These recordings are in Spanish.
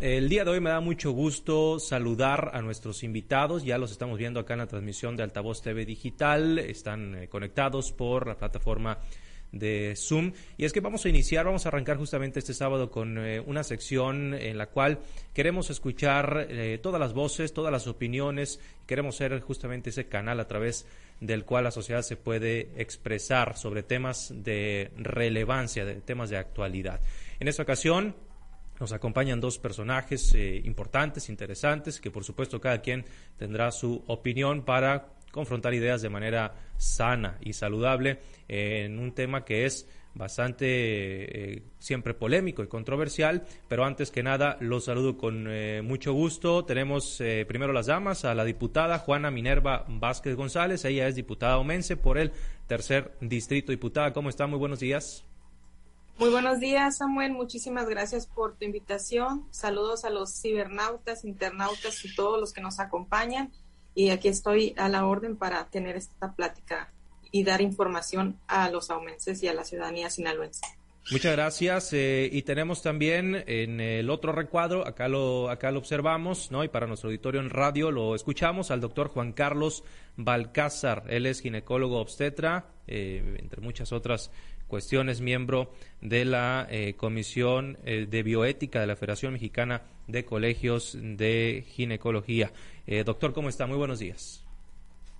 el día de hoy me da mucho gusto saludar a nuestros invitados. Ya los estamos viendo acá en la transmisión de Altavoz TV Digital. Están eh, conectados por la plataforma de Zoom. Y es que vamos a iniciar, vamos a arrancar justamente este sábado con eh, una sección en la cual queremos escuchar eh, todas las voces, todas las opiniones. Queremos ser justamente ese canal a través del cual la sociedad se puede expresar sobre temas de relevancia, de temas de actualidad. En esta ocasión nos acompañan dos personajes eh, importantes, interesantes, que por supuesto cada quien tendrá su opinión para confrontar ideas de manera sana y saludable en un tema que es bastante eh, siempre polémico y controversial, pero antes que nada los saludo con eh, mucho gusto. Tenemos primero las damas, a la diputada Juana Minerva Vázquez González, ella es diputada omense por el tercer distrito. Diputada, ¿cómo está? Muy buenos días. Muy buenos días, Samuel. Muchísimas gracias por tu invitación. Saludos a los cibernautas, internautas y todos los que nos acompañan. Y aquí estoy a la orden para tener esta plática y dar información a los aumenses y a la ciudadanía sinaloense. Muchas gracias. Eh, y tenemos también en el otro recuadro, acá lo, acá lo observamos, ¿no? Y para nuestro auditorio en radio lo escuchamos al doctor Juan Carlos Balcázar. Él es ginecólogo obstetra, eh, entre muchas otras cuestiones, miembro de la eh, Comisión eh, de Bioética de la Federación Mexicana de Colegios de Ginecología. Eh, doctor, ¿cómo está? Muy buenos días.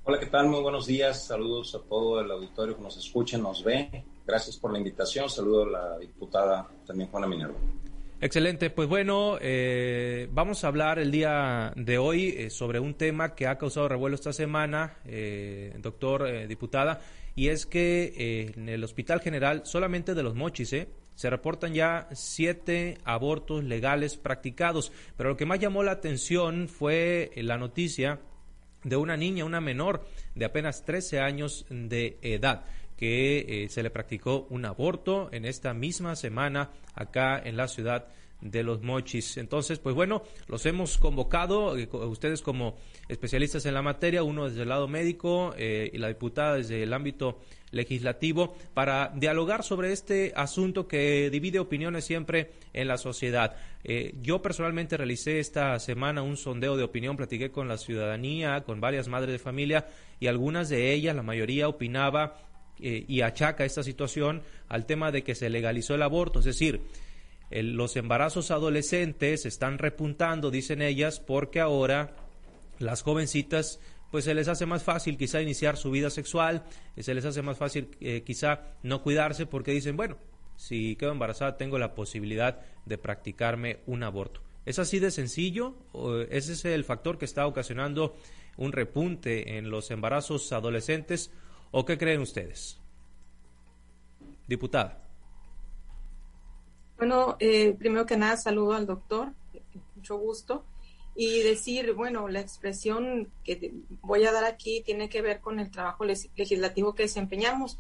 Hola, ¿qué tal? Muy buenos días. Saludos a todo el auditorio que nos escucha, nos ve. Gracias por la invitación. Saludo a la diputada también Juana Minerva. Excelente, pues bueno, vamos a hablar el día de hoy sobre un tema que ha causado revuelo esta semana, doctor diputada, y es que eh, en el Hospital General, solamente de los mochis, eh, se reportan ya siete abortos legales practicados, pero lo que más llamó la atención fue la noticia de una niña, una menor de apenas 13 años de edad que eh, se le practicó un aborto en esta misma semana acá en la ciudad de los mochis. Entonces, pues bueno, los hemos convocado, eh, ustedes como especialistas en la materia, uno desde el lado médico eh, y la diputada desde el ámbito legislativo, para dialogar sobre este asunto que divide opiniones siempre en la sociedad. Eh, yo personalmente realicé esta semana un sondeo de opinión, platiqué con la ciudadanía, con varias madres de familia y algunas de ellas, la mayoría opinaba y achaca esta situación al tema de que se legalizó el aborto, es decir, los embarazos adolescentes están repuntando, dicen ellas, porque ahora las jovencitas pues se les hace más fácil quizá iniciar su vida sexual, se les hace más fácil eh, quizá no cuidarse porque dicen, bueno, si quedo embarazada tengo la posibilidad de practicarme un aborto. ¿Es así de sencillo? ¿Ese es el factor que está ocasionando un repunte en los embarazos adolescentes? ¿O qué creen ustedes? Diputada. Bueno, eh, primero que nada saludo al doctor, mucho gusto, y decir, bueno, la expresión que voy a dar aquí tiene que ver con el trabajo legislativo que desempeñamos.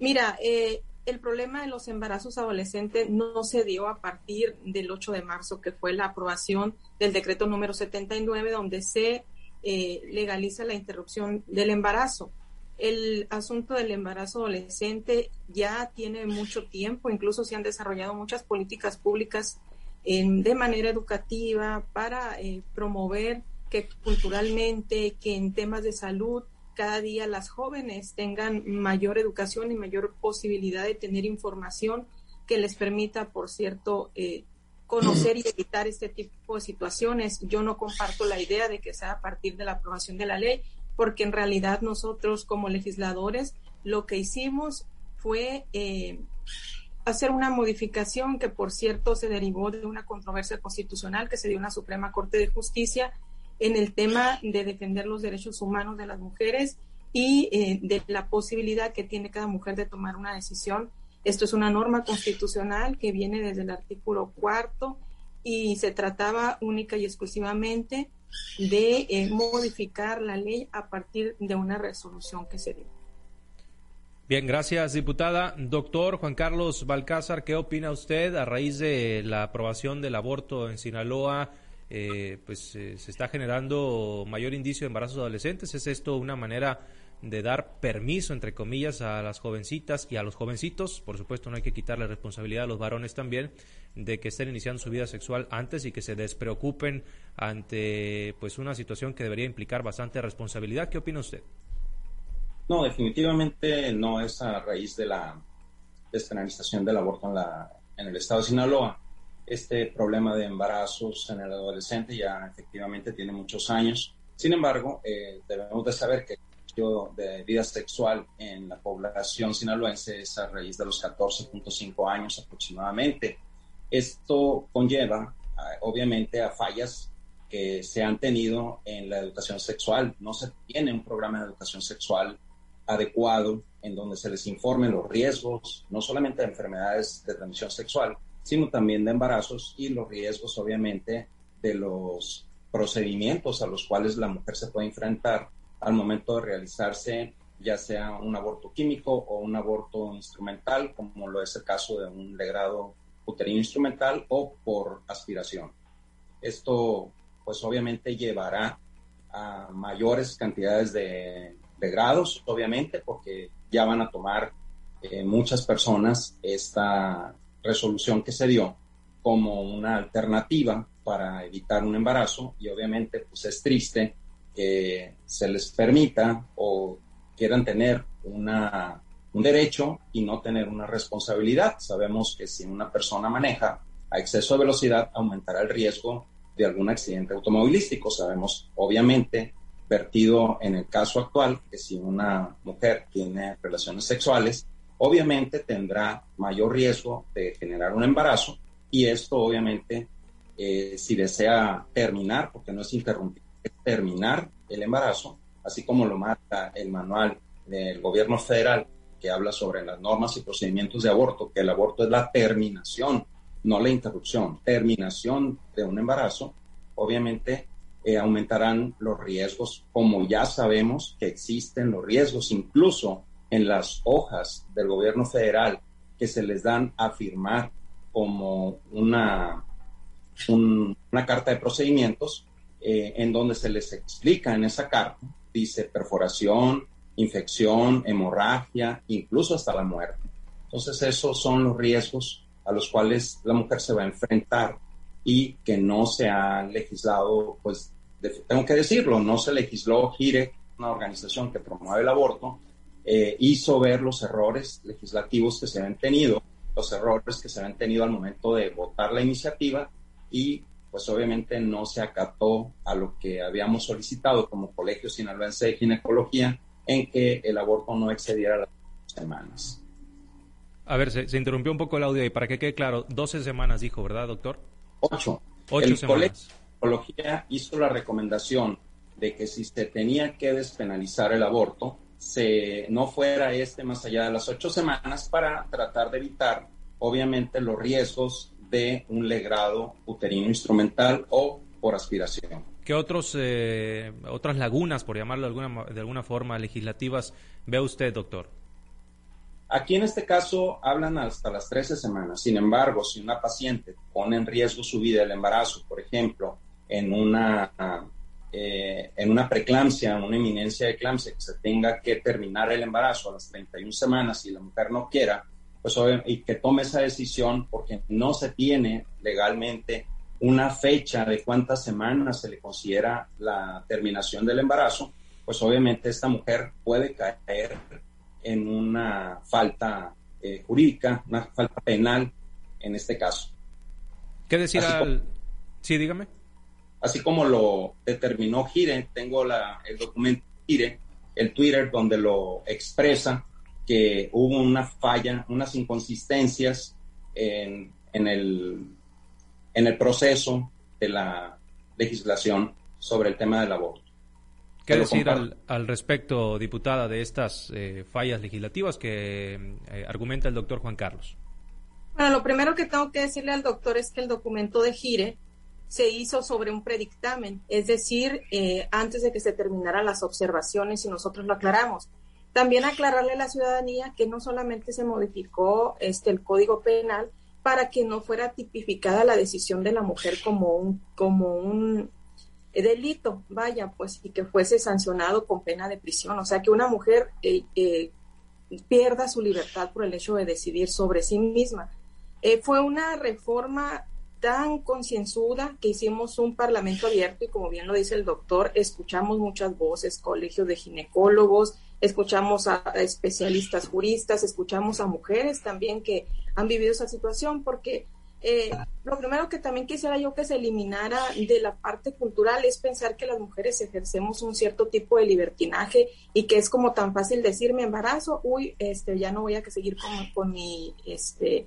Mira, eh, el problema de los embarazos adolescentes no se dio a partir del 8 de marzo, que fue la aprobación del decreto número 79, donde se eh, legaliza la interrupción del embarazo el asunto del embarazo adolescente ya tiene mucho tiempo, incluso se han desarrollado muchas políticas públicas de manera educativa para eh, promover que culturalmente, que en temas de salud, cada día las jóvenes tengan mayor educación y mayor posibilidad de tener información que les permita, por cierto, eh, conocer y evitar este tipo de situaciones. Yo no comparto la idea de que sea a partir de la aprobación de la ley, porque en realidad nosotros como legisladores lo que hicimos fue eh, hacer una modificación que por cierto se derivó de una controversia constitucional que se dio en la Suprema Corte de Justicia en el tema de defender los derechos humanos de las mujeres y eh, de la posibilidad que tiene cada mujer de tomar una decisión. Esto es una norma constitucional que viene desde el artículo cuarto y se trataba única y exclusivamente de eh, modificar la ley a partir de una resolución que se dio. Bien, gracias, diputada. Doctor Juan Carlos Balcázar, ¿qué opina usted a raíz de la aprobación del aborto en Sinaloa? Eh, pues eh, se está generando mayor indicio de embarazos adolescentes. ¿Es esto una manera de dar permiso, entre comillas, a las jovencitas y a los jovencitos. Por supuesto, no hay que quitarle responsabilidad a los varones también de que estén iniciando su vida sexual antes y que se despreocupen ante pues una situación que debería implicar bastante responsabilidad. ¿Qué opina usted? No, definitivamente no es a raíz de la despenalización del aborto en, la, en el estado de Sinaloa. Este problema de embarazos en el adolescente ya efectivamente tiene muchos años. Sin embargo, eh, debemos de saber que de vida sexual en la población sinaloense es a raíz de los 14.5 años aproximadamente. Esto conlleva, obviamente, a fallas que se han tenido en la educación sexual. No se tiene un programa de educación sexual adecuado en donde se les informen los riesgos, no solamente de enfermedades de transmisión sexual, sino también de embarazos y los riesgos, obviamente, de los procedimientos a los cuales la mujer se puede enfrentar al momento de realizarse ya sea un aborto químico o un aborto instrumental, como lo es el caso de un legrado uterino instrumental o por aspiración. Esto, pues obviamente llevará a mayores cantidades de, grados, obviamente, porque ya van a tomar eh, muchas personas esta resolución que se dio como una alternativa para evitar un embarazo y obviamente pues es triste que se les permita o quieran tener una, un derecho y no tener una responsabilidad. Sabemos que si una persona maneja a exceso de velocidad aumentará el riesgo de algún accidente automovilístico. Sabemos, obviamente, vertido en el caso actual, que si una mujer tiene relaciones sexuales, obviamente tendrá mayor riesgo de generar un embarazo y esto obviamente eh, si desea terminar, porque no es interrumpir, terminar el embarazo, así como lo marca el manual del gobierno federal que habla sobre las normas y procedimientos de aborto, que el aborto es la terminación, no la interrupción, terminación de un embarazo, obviamente eh, aumentarán los riesgos, como ya sabemos que existen los riesgos, incluso en las hojas del gobierno federal que se les dan a firmar como una, una carta de procedimientos, eh, en donde se les explica en esa carta, dice perforación, infección, hemorragia, incluso hasta la muerte. Entonces esos son los riesgos a los cuales la mujer se va a enfrentar y que no se ha legislado, pues tengo que decirlo, no se legisló GIRE, una organización que promueve el aborto, eh, hizo ver los errores legislativos que se han tenido, los errores que se han tenido al momento de votar la iniciativa y pues obviamente no se acató a lo que habíamos solicitado como Colegio Sinaloense de Ginecología en que el aborto no excediera las semanas. A ver, se, interrumpió un poco el audio y para que quede claro, 12 semanas dijo, ¿verdad, doctor? Ocho. Ocho el Colegio de Ginecología hizo la recomendación de que si se tenía que despenalizar el aborto, se, no fuera este más allá de las ocho semanas para tratar de evitar, obviamente, los riesgos de un legrado uterino instrumental o por aspiración. ¿Qué otros, eh, otras lagunas, por llamarlo de alguna, de alguna forma, legislativas ve usted, doctor? Aquí en este caso hablan hasta las 13 semanas. Sin embargo, si una paciente pone en riesgo su vida, el embarazo, por ejemplo, en una, eh, en una preeclampsia, una eminencia de eclampsia, que se tenga que terminar el embarazo a las 31 semanas y la mujer no quiera, pues, y que tome esa decisión porque no se tiene legalmente una fecha de cuántas semanas se le considera la terminación del embarazo, pues obviamente esta mujer puede caer en una falta eh, jurídica, una falta penal en este caso. ¿Qué decir al... sí, dígame. Así como lo determinó Gire, tengo la, el documento Gire, el Twitter donde lo expresa, que hubo una falla, unas inconsistencias en, en, el, en el proceso de la legislación sobre el tema del aborto. ¿Qué decir al, respecto, diputada, de estas eh, fallas legislativas que eh, argumenta el doctor Juan Carlos? Bueno, lo primero que tengo que decirle al doctor es que el documento de Gire se hizo sobre un predictamen, es decir, eh, antes de que se terminaran las observaciones y nosotros lo aclaramos. También aclararle a la ciudadanía que no solamente se modificó este, el Código Penal para que no fuera tipificada la decisión de la mujer como un, como un delito, vaya, pues, y que fuese sancionado con pena de prisión. O sea, que una mujer eh, eh, pierda su libertad por el hecho de decidir sobre sí misma. Eh, fue una reforma tan concienzuda que hicimos un parlamento abierto y como bien lo dice el doctor, escuchamos muchas voces, colegios de ginecólogos, escuchamos a especialistas juristas, escuchamos a mujeres también que han vivido esa situación porque eh, lo primero que también quisiera yo que se eliminara de la parte cultural es pensar que las mujeres ejercemos un cierto tipo de libertinaje y que es como tan fácil decir mi embarazo, uy, este, ya no voy a seguir con, con mi este,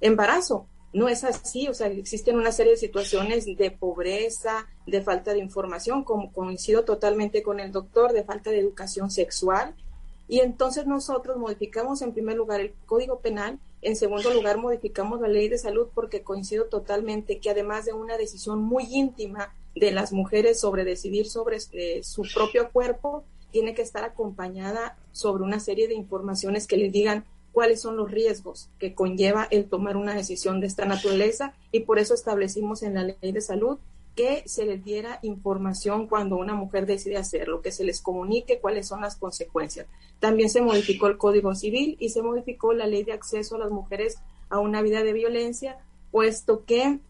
embarazo. No es así, o sea, existen una serie de situaciones de pobreza, de falta de información, como coincido totalmente con el doctor, de falta de educación sexual. Y entonces nosotros modificamos en primer lugar el Código Penal en segundo lugar, modificamos la ley de salud porque coincido totalmente que además de una decisión muy íntima de las mujeres sobre decidir sobre eh, su propio cuerpo, tiene que estar acompañada sobre una serie de informaciones que les digan cuáles son los riesgos que conlleva el tomar una decisión de esta naturaleza y por eso establecimos en la ley de salud que se les diera información cuando una mujer decide hacerlo, que se les comunique cuáles son las consecuencias. También se modificó el Código Civil y se modificó la ley de acceso a las mujeres a una vida de violencia, puesto que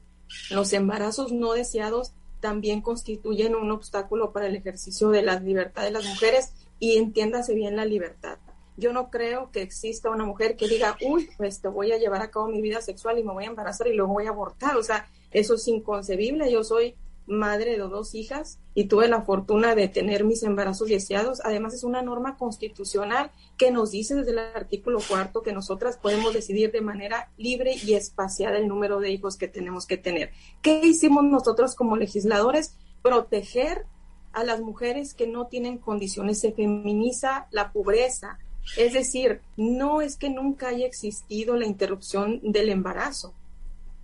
los embarazos no deseados también constituyen un obstáculo para el ejercicio de la libertad de las mujeres y entiéndase bien la libertad. Yo no creo que exista una mujer que diga, uy, pues te voy a llevar a cabo mi vida sexual y me voy a embarazar y luego voy a abortar. O sea, eso es inconcebible. Yo soy madre de dos hijas y tuve la fortuna de tener mis embarazos deseados. Además, es una norma constitucional que nos dice desde el artículo cuarto que nosotras podemos decidir de manera libre y espaciada el número de hijos que tenemos que tener. ¿Qué hicimos nosotros como legisladores? Proteger a las mujeres que no tienen condiciones. Se feminiza la pobreza. Es decir, no es que nunca haya existido la interrupción del embarazo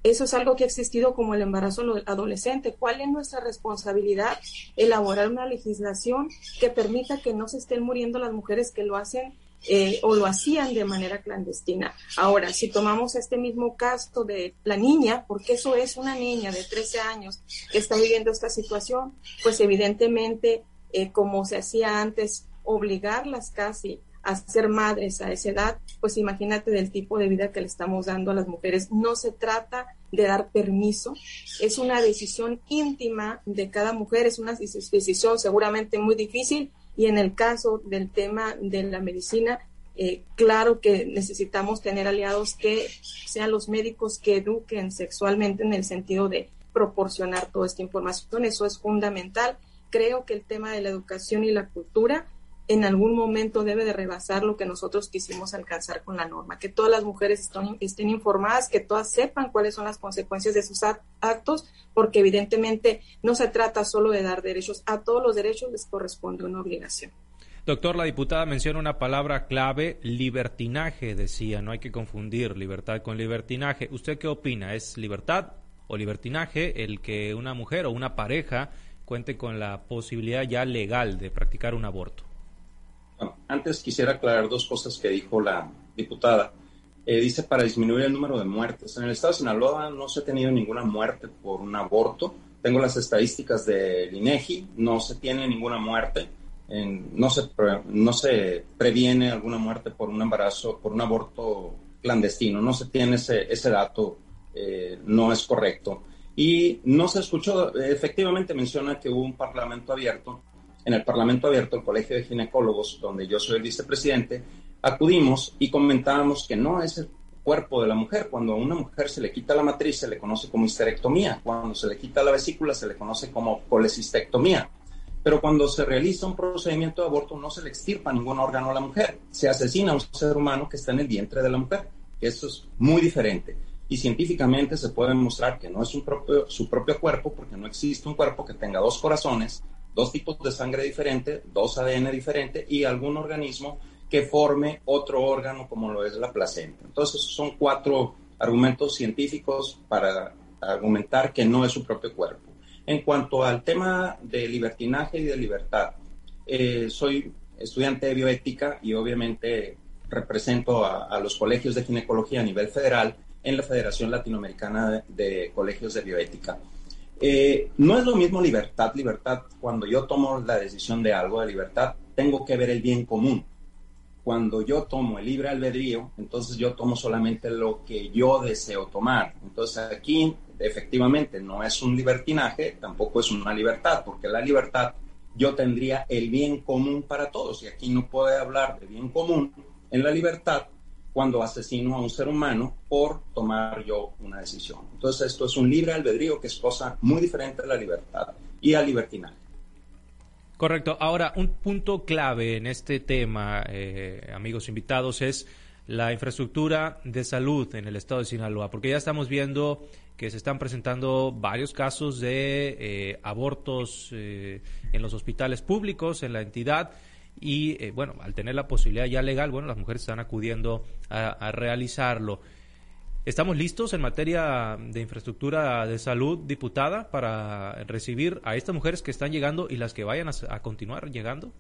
eso es algo que ha existido como el embarazo adolescente. ¿Cuál es nuestra responsabilidad? Elaborar una legislación que permita que no se estén muriendo las mujeres que lo hacen eh, o lo hacían de manera clandestina. Ahora, si tomamos este mismo caso de la niña, porque eso es una niña de 13 años que está viviendo esta situación, pues evidentemente, eh, como se hacía antes, obligarlas casi a ser madres a esa edad, pues imagínate del tipo de vida que le estamos dando a las mujeres. No se trata de dar permiso, es una decisión íntima de cada mujer, es una decisión seguramente muy difícil y en el caso del tema de la medicina, eh, claro que necesitamos tener aliados que sean los médicos que eduquen sexualmente en el sentido de proporcionar toda esta información, eso es fundamental. Creo que el tema de la educación y la cultura en algún momento debe de rebasar lo que nosotros quisimos alcanzar con la norma, que todas las mujeres estén, informadas, que todas sepan cuáles son las consecuencias de sus actos, porque evidentemente no se trata solo de dar derechos, a todos los derechos les corresponde una obligación. Doctor, la diputada menciona una palabra clave, libertinaje, decía, no hay que confundir libertad con libertinaje. ¿Usted qué opina? ¿Es libertad o libertinaje el que una mujer o una pareja cuente con la posibilidad ya legal de practicar un aborto? Antes quisiera aclarar dos cosas que dijo la diputada. Eh, dice para disminuir el número de muertes. En el estado de Sinaloa no se ha tenido ninguna muerte por un aborto. Tengo las estadísticas del INEGI, no se tiene ninguna muerte. no, se no se previene alguna muerte por un embarazo, por un aborto clandestino. No se tiene ese, ese dato, eh, no es correcto. Y no se escuchó, efectivamente menciona que hubo un parlamento abierto en el Parlamento Abierto, el Colegio de Ginecólogos, donde yo soy el vicepresidente, acudimos y comentábamos que no es el cuerpo de la mujer. Cuando a una mujer se le quita la matriz, se le conoce como histerectomía. Cuando se le quita la vesícula, se le conoce como colecistectomía. Pero cuando se realiza un procedimiento de aborto, no se le extirpa ningún órgano a la mujer. Se asesina a un ser humano que está en el vientre de la mujer. Eso es muy diferente. Y científicamente se puede demostrar que no es su propio cuerpo, porque no existe un cuerpo que tenga dos corazones, dos tipos de sangre diferente, dos ADN diferentes y algún organismo que forme otro órgano como lo es la placenta. Entonces son cuatro argumentos científicos para argumentar que no es su propio cuerpo. En cuanto al tema de libertinaje y de libertad, eh, soy estudiante de bioética y obviamente represento a, los colegios de ginecología a nivel federal en la Federación Latinoamericana de Colegios de Bioética. Eh, no es lo mismo libertad, libertad, cuando yo tomo la decisión de algo de libertad, tengo que ver el bien común. Cuando yo tomo el libre albedrío, entonces yo tomo solamente lo que yo deseo tomar. Entonces aquí efectivamente no es un libertinaje, tampoco es una libertad, porque la libertad yo tendría el bien común para todos. Y aquí no puede hablar de bien común en la libertad cuando asesino a un ser humano por tomar yo una decisión. Entonces esto es un libre albedrío que es cosa muy diferente a la libertad y al libertinaje. Correcto. Ahora, un punto clave en este tema, eh, amigos invitados, es la infraestructura de salud en el estado de Sinaloa, porque ya estamos viendo que se están presentando varios casos de eh, abortos eh, en los hospitales públicos, en la entidad, y eh, bueno, al tener la posibilidad ya legal, bueno, las mujeres están acudiendo a, realizarlo. ¿Estamos listos en materia de infraestructura de salud, diputada, para recibir a estas mujeres que están llegando y las que vayan a, continuar llegando?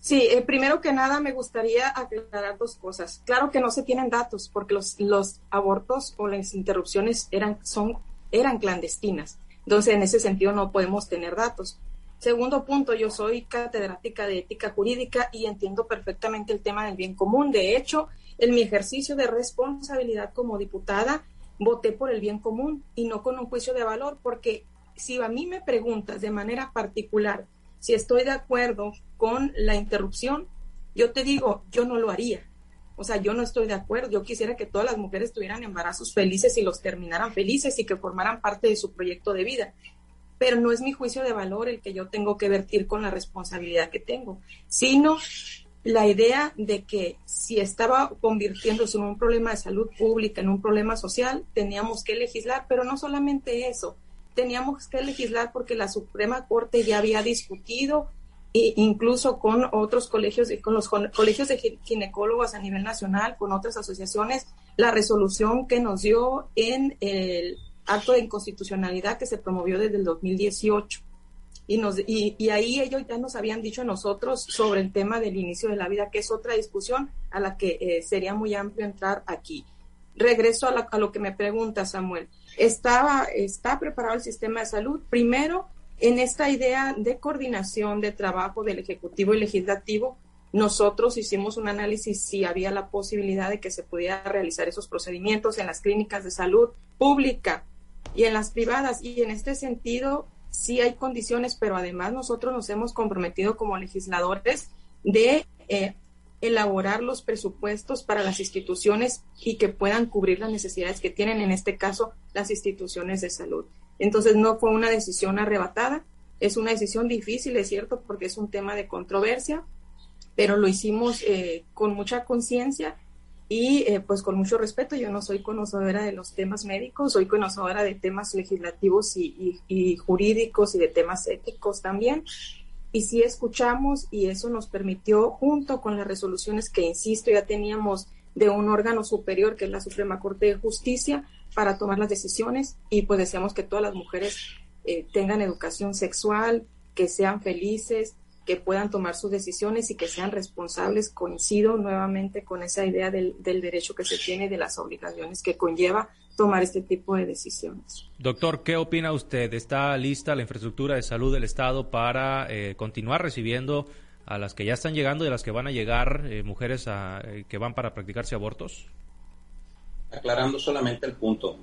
Sí, eh, primero que nada me gustaría aclarar dos cosas. Claro que no se tienen datos porque los, los abortos o las interrupciones eran, son, eran clandestinas. Entonces, en ese sentido no podemos tener datos. Segundo punto, yo soy catedrática de ética jurídica y entiendo perfectamente el tema del bien común. De hecho, en mi ejercicio de responsabilidad como diputada, voté por el bien común y no con un juicio de valor, porque si a mí me preguntas de manera particular si estoy de acuerdo con la interrupción, yo te digo, yo no lo haría. O sea, yo no estoy de acuerdo. Yo quisiera que todas las mujeres tuvieran embarazos felices y los terminaran felices y que formaran parte de su proyecto de vida pero no es mi juicio de valor el que yo tengo que vertir con la responsabilidad que tengo, sino la idea de que si estaba convirtiéndose en un problema de salud pública, en un problema social, teníamos que legislar, pero no solamente eso, teníamos que legislar porque la Suprema Corte ya había discutido e incluso con otros colegios, con los colegios de ginecólogos a nivel nacional, con otras asociaciones, la resolución que nos dio en el acto de inconstitucionalidad que se promovió desde el 2018. Y, nos, y, ahí ellos ya nos habían dicho a nosotros sobre el tema del inicio de la vida, que es otra discusión a la que eh, sería muy amplio entrar aquí. Regreso a, a, lo que me pregunta Samuel. Estaba, ¿Está preparado el sistema de salud? Primero, en esta idea de coordinación de trabajo del Ejecutivo y Legislativo, nosotros hicimos un análisis si había la posibilidad de que se pudiera realizar esos procedimientos en las clínicas de salud pública y en las privadas. Y en este sentido, sí hay condiciones, pero además nosotros nos hemos comprometido como legisladores de eh, elaborar los presupuestos para las instituciones y que puedan cubrir las necesidades que tienen, en este caso, las instituciones de salud. Entonces, no fue una decisión arrebatada, es una decisión difícil, es cierto, porque es un tema de controversia, pero lo hicimos eh, con mucha conciencia y eh, pues con mucho respeto, yo no soy conocedora de los temas médicos, soy conocedora de temas legislativos y, jurídicos y de temas éticos también. Y sí escuchamos y eso nos permitió, junto con las resoluciones que, insisto, ya teníamos de un órgano superior que es la Suprema Corte de Justicia para tomar las decisiones y pues deseamos que todas las mujeres eh, tengan educación sexual, que sean felices, que puedan tomar sus decisiones y que sean responsables. Coincido nuevamente con esa idea del, derecho que se tiene de las obligaciones que conlleva tomar este tipo de decisiones. Doctor, ¿qué opina usted? ¿Está lista la infraestructura de salud del Estado para eh, continuar recibiendo a las que ya están llegando y a las que van a llegar eh, mujeres eh, que van para practicarse abortos? Aclarando solamente el punto.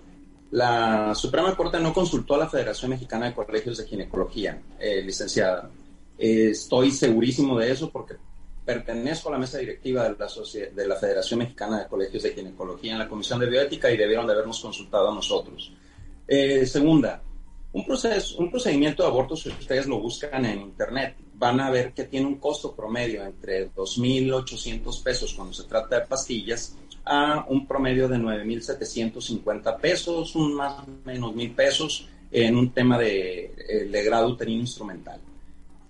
La Suprema Corte no consultó a la Federación Mexicana de Colegios de Ginecología, licenciada estoy segurísimo de eso porque pertenezco a la mesa directiva de la, de la Federación Mexicana de Colegios de Ginecología en la Comisión de Bioética y debieron de habernos consultado a nosotros. Eh, segunda, un, proceso, un procedimiento de aborto, si ustedes lo buscan en Internet, van a ver que tiene un costo promedio entre 2.800 pesos cuando se trata de pastillas a un promedio de 9.750 pesos, un más o menos mil pesos en un tema de, eh, de grado uterino instrumental.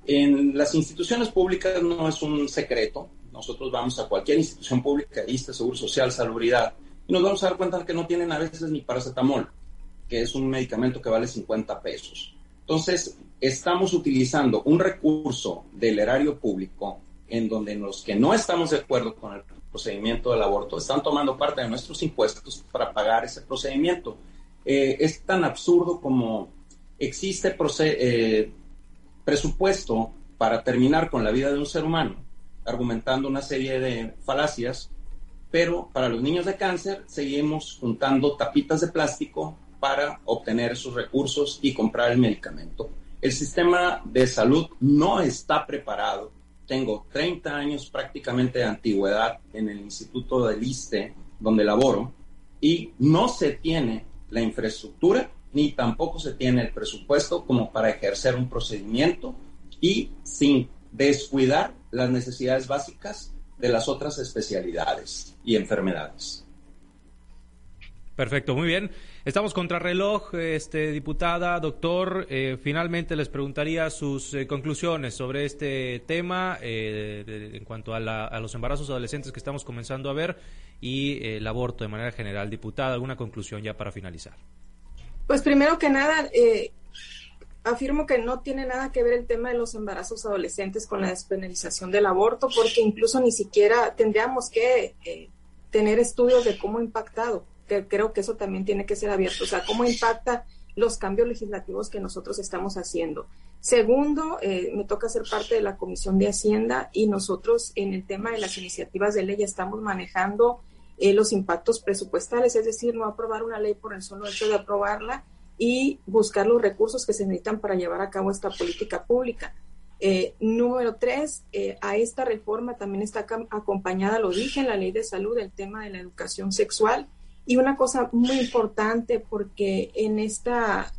En las instituciones públicas no es un secreto. Nosotros vamos a cualquier institución pública, ISTE, Seguro Social, Salubridad, y nos vamos a dar cuenta que no tienen a veces ni paracetamol, que es un medicamento que vale 50 pesos. Entonces, estamos utilizando un recurso del erario público en donde los que no estamos de acuerdo con el procedimiento del aborto están tomando parte de nuestros impuestos para pagar ese procedimiento. Eh, es tan absurdo como existe eh, presupuesto para terminar con la vida de un ser humano, argumentando una serie de falacias, pero para los niños de cáncer seguimos juntando tapitas de plástico para obtener esos recursos y comprar el medicamento. El sistema de salud no está preparado. Tengo 30 años prácticamente de antigüedad en el Instituto del ISTE, donde laboro, y no se tiene la infraestructura ni tampoco se tiene el presupuesto como para ejercer un procedimiento y sin descuidar las necesidades básicas de las otras especialidades y enfermedades. Perfecto, muy bien. Estamos contra reloj, este, diputada, doctor. Eh, finalmente les preguntaría sus eh, conclusiones sobre este tema eh, en cuanto a, a, los embarazos adolescentes que estamos comenzando a ver y el aborto de manera general. Diputada, ¿alguna conclusión ya para finalizar? Pues primero que nada, eh, afirmo que no tiene nada que ver el tema de los embarazos adolescentes con la despenalización del aborto, porque incluso ni siquiera tendríamos que eh, tener estudios de cómo ha impactado, que creo que eso también tiene que ser abierto, o sea, cómo impacta los cambios legislativos que nosotros estamos haciendo. Segundo, eh, me toca ser parte de la Comisión de Hacienda y nosotros en el tema de las iniciativas de ley estamos manejando eh, los impactos presupuestales, es decir, no aprobar una ley por el solo hecho de aprobarla y buscar los recursos que se necesitan para llevar a cabo esta política pública. Eh, número tres, eh, a esta reforma también está acompañada, lo dije en la ley de salud, el tema de la educación sexual. Y una cosa muy importante, porque en esta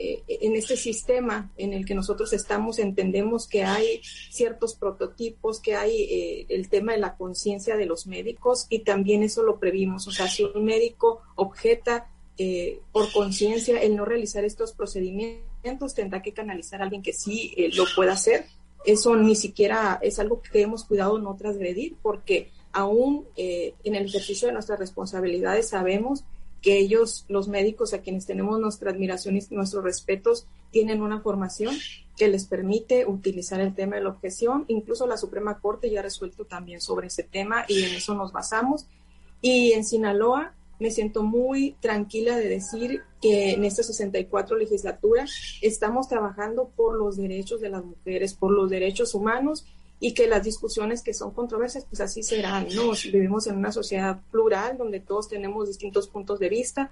eh, en este sistema en el que nosotros estamos entendemos que hay ciertos prototipos, que hay eh, el tema de la conciencia de los médicos y también eso lo previmos. O sea, si un médico objeta eh, por conciencia el no realizar estos procedimientos, tendrá que canalizar a alguien que sí lo pueda hacer. Eso ni siquiera es algo que hemos cuidado no transgredir porque aún en el ejercicio de nuestras responsabilidades sabemos que ellos, los médicos a quienes tenemos nuestra admiración y nuestros respetos, tienen una formación que les permite utilizar el tema de la objeción. Incluso la Suprema Corte ya ha resuelto también sobre ese tema y en eso nos basamos. Y en Sinaloa me siento muy tranquila de decir que en esta 64 legislatura estamos trabajando por los derechos de las mujeres, por los derechos humanos y que las discusiones que son controversias, pues así serán, ¿no? Vivimos en una sociedad plural donde todos tenemos distintos puntos de vista,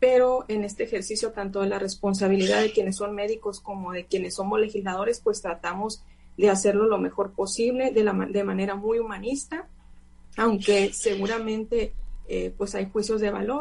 pero en este ejercicio tanto de la responsabilidad de quienes son médicos como de quienes somos legisladores, pues tratamos de hacerlo lo mejor posible, de, la, de manera muy humanista, aunque seguramente eh, pues hay juicios de valor.